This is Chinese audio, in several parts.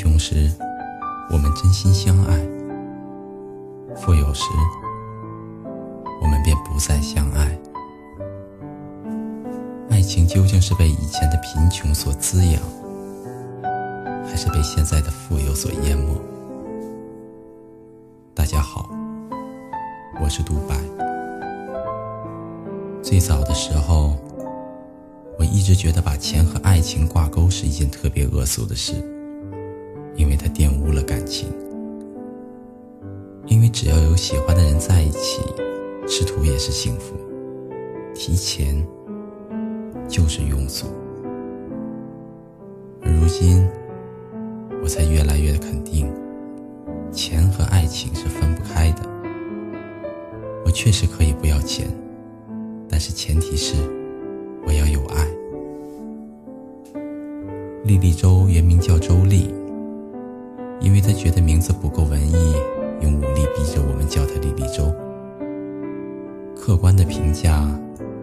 穷时，我们真心相爱；富有时，我们便不再相爱。爱情究竟是被以前的贫穷所滋养，还是被现在的富有所淹没？大家好，我是独白。最早的时候，我一直觉得把钱和爱情挂钩是一件特别恶俗的事，因为它玷污了感情。因为只要有喜欢的人在一起，吃土也是幸福。提钱就是庸俗。而如今，我才越来越肯定，钱和爱情是分不开的。我确实可以不要钱。但是前提是，我要有爱。莉莉周原名叫周丽，因为他觉得名字不够文艺，用武力逼着我们叫他莉莉周。客观的评价，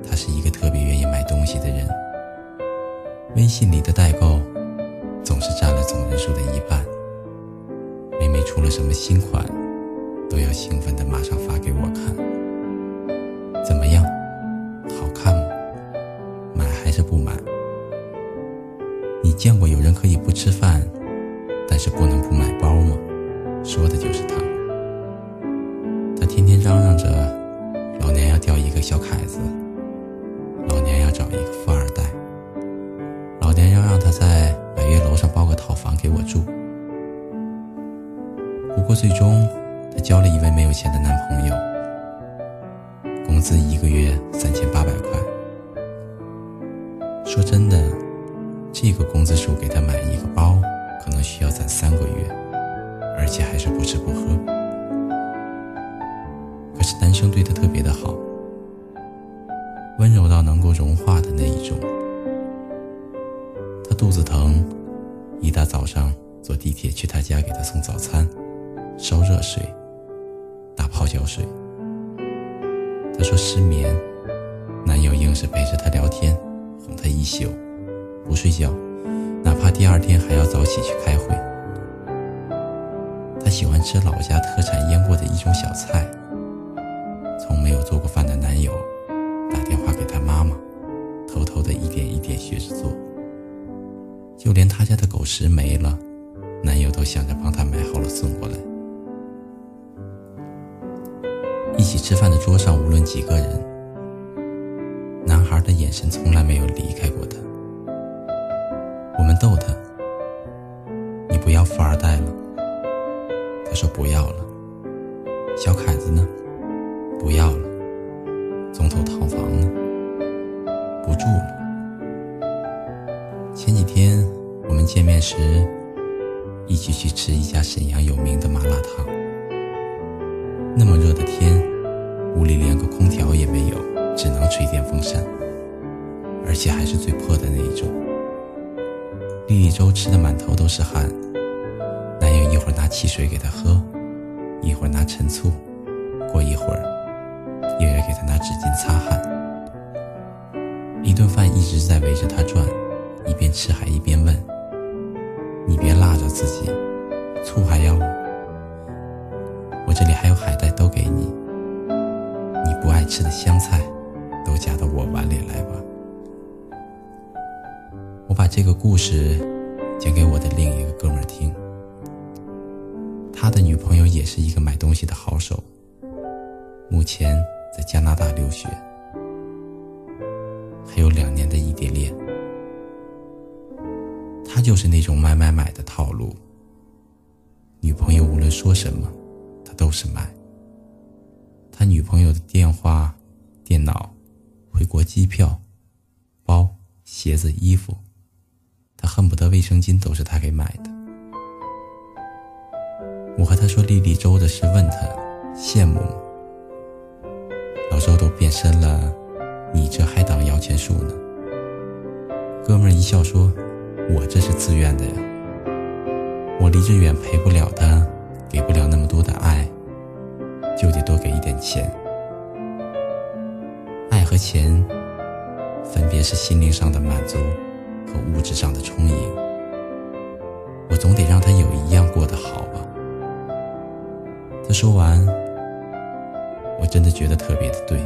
他是一个特别愿意买东西的人。微信里的代购，总是占了总人数的一半。每每出了什么新款，都要兴奋的马上发给我看。怎么样？好看吗？买还是不买。你见过有人可以不吃饭，但是不能不买个小凯子，老娘要找一个富二代，老娘要让他在百悦楼上包个套房给我住。不过最终，他交了一位没有钱的男朋友，工资一个月三千八百块。说真的，这个工资数给他买一个包，可能需要攒三个月，而且还是不吃不喝。可是男生对他特别的好，够融化的那一种。他肚子疼，一大早上坐地铁去他家给他送早餐，烧热水，打泡脚水。他说失眠，男友硬是陪着他聊天。哄他一宿，不睡觉，哪怕第二天还要早起去开会。他喜欢吃老家特产腌过的一种小菜。家的狗食没了，男友都想着帮他买好了送过来。一起吃饭的桌上，无论几个人。男孩的眼神从来没有离开过他。我们逗他：“你不要富二代了。”他说：“不要了。”小凯子呢？不要了。总统套房呢？不住了。前几天我们见面时，一起去吃一家沈阳有名的麻辣烫。那么热的天，屋里连个空调也没有，只能吹电风扇。而且还是最破的那一种。莉莉周吃的满头都是汗，男友一会儿拿汽水给她喝，一会儿拿陈醋，过一会儿又要给她拿纸巾擦汗。一顿饭一直在围着她转，一边吃还一边问：“你别辣着自己，醋还要吗？我这里还有海带，都给你。你不爱吃的香菜，都夹到我碗里来吧。”我把这个故事讲给我的另一个哥们儿听，他的女朋友也是一个买东西的好手，目前在加拿大留学，还有两年的异地恋。他就是那种买买买的套路，女朋友无论说什么，他都是买。他女朋友的电话、电脑、回国机票、包、鞋子、衣服。他恨不得卫生巾都是他给买的。我和他说莉莉周的事，问他羡慕吗？老周都变身了，你这还当摇钱树呢？哥们儿一笑说：“我这是自愿的呀，我离着远，陪不了他，给不了那么多的爱，就得多给一点钱。爱和钱分别是心灵上的满足和物质上的充盈。我总得让他有一样过得好吧。他说完。我真的觉得特别的对，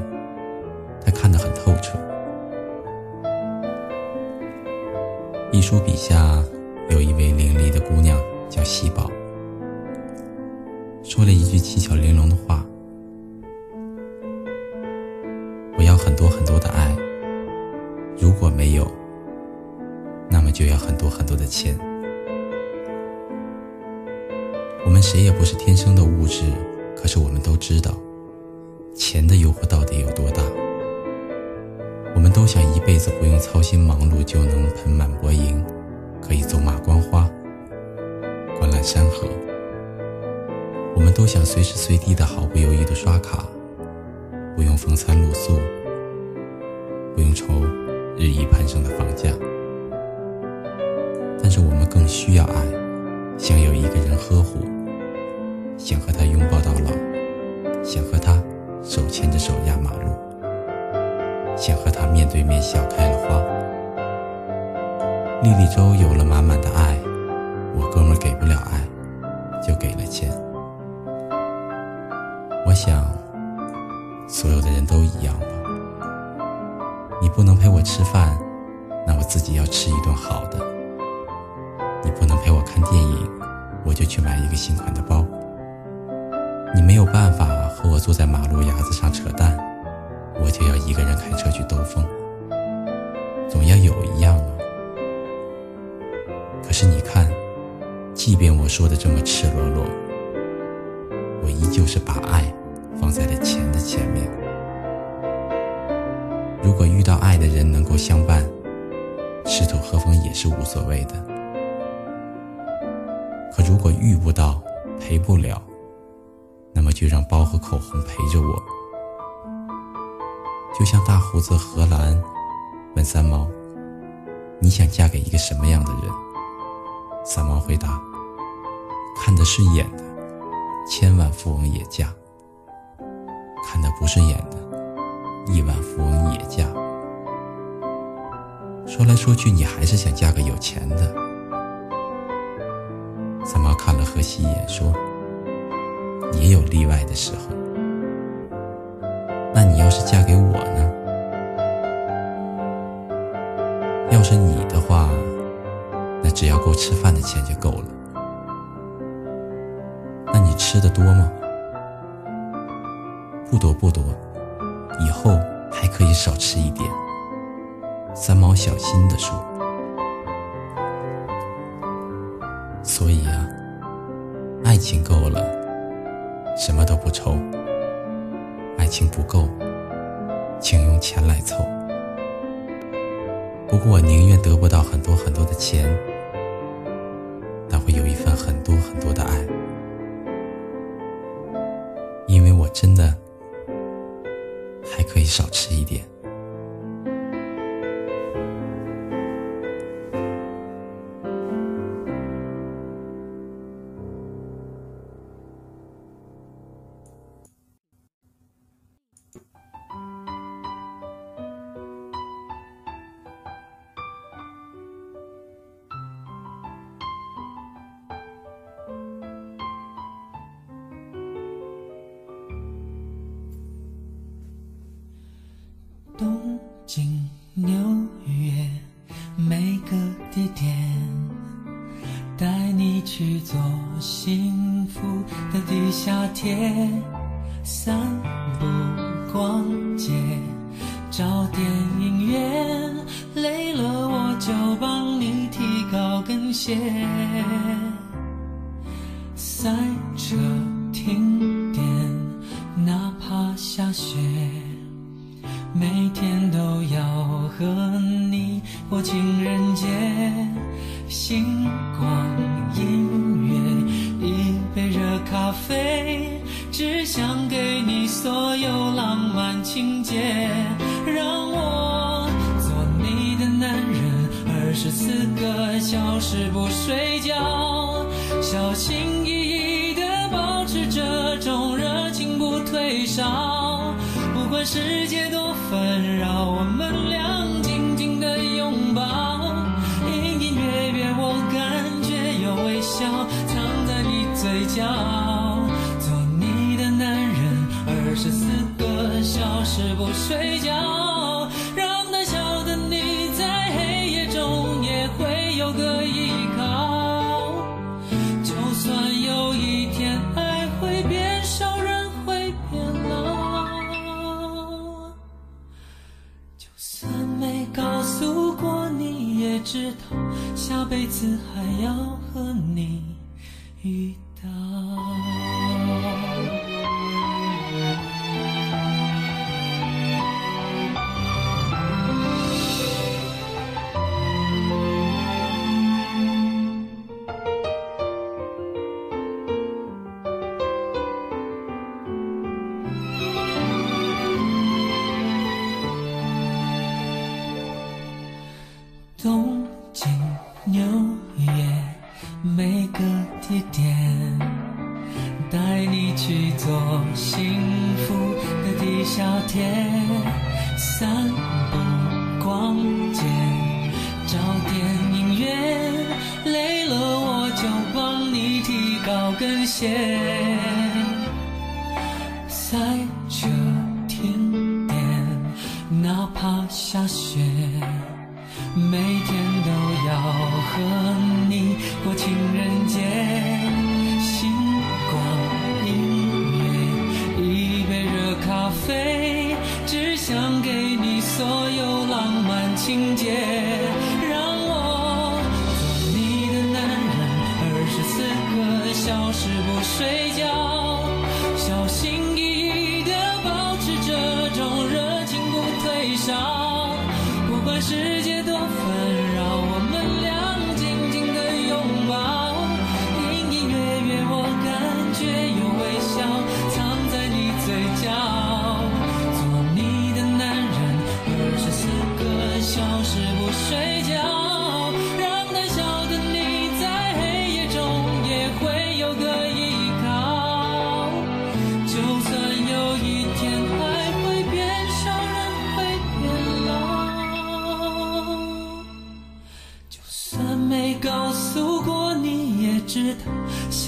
他看得很透彻。一书笔下有一位伶俐的姑娘叫喜宝，说了一句七巧玲珑的话：“我要很多很多的爱，如果没有，那么就要很多很多的钱。”我们谁也不是天生的物质，可是我们都知道，钱的诱惑到底有多大。们都想一辈子不用操心忙碌就能盆满钵盈，可以走马观花、观览山河。我们都想随时随地的毫不犹豫的刷卡，不用风餐露宿，不用愁日益攀升的房价。但是我们更需要爱。想有一个人呵护，想和他拥抱到老，想和他手牵着手压马路，想和他面对面笑开了花。莉莉周有了满满的爱，我哥们给不了爱，就给了钱。我想，所有的人都一样吧。你不能陪我吃饭，那我自己要吃一顿好的。你不能陪我看电影，我就去买一个新款的包。你没有办法和我坐在马路牙子上扯淡，就要一个人开车去兜风。总要有一样啊。可是你看，即便我说的这么赤裸裸，我依旧是把爱放在了钱的前面。如果遇到爱的人能够相伴，吃土喝风也是无所谓的。可如果遇不到，陪不了，那么就让包和口红陪着我。就像大胡子荷兰问三毛：“你想嫁给一个什么样的人？”三毛回答：“看得顺眼的，千万富翁也嫁；看得不顺眼的，亿万富翁也嫁。”说来说去，你还是想嫁个有钱的。三毛看了荷西一眼，说：“也有例外的时候。要是嫁给我呢？要是你的话，那只要够吃饭的钱就够了。那你吃的多吗？不多不多，以后还可以少吃一点。”三毛小心地说。所以啊，爱情够了，什么都不愁；爱情不够，请用钱来凑。不过我宁愿得不到很多很多的钱，但会有一份很多很多的爱，因为我真的还可以少吃一点。带你去做幸福的地下铁，散步、逛街，找电影院，累了我就帮你提高跟鞋，赛车、停电，哪怕下雪。每天都要和你过情人节，星光音乐，一杯热咖啡，只想给你所有浪漫情节，让我做你的男人，二十四个小时不睡觉，小心翼翼地保持这种热情不退烧，不管世界多。纷扰，我们俩藏在你嘴角做你的男人二十四个小时不睡觉让胆小的你在黑夜中也会有个依靠就算有一天爱会变少人会变老就算没告诉过你也知道下辈子还要和你遇带你去做幸福的地下铁，散步、逛街，找电影院，累了我就帮你提高跟鞋，塞车、停电，哪怕下雪。每天都要和你过情人节，情节，让我做你的男人，二十四个小时不睡觉，小心翼翼的保持这种热情不退烧，不管时间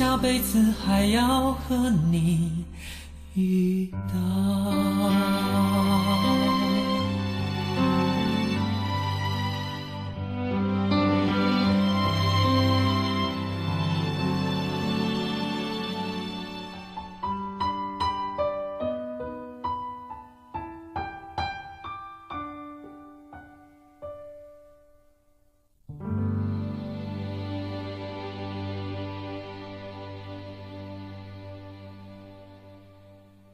下辈子还要和你遇到。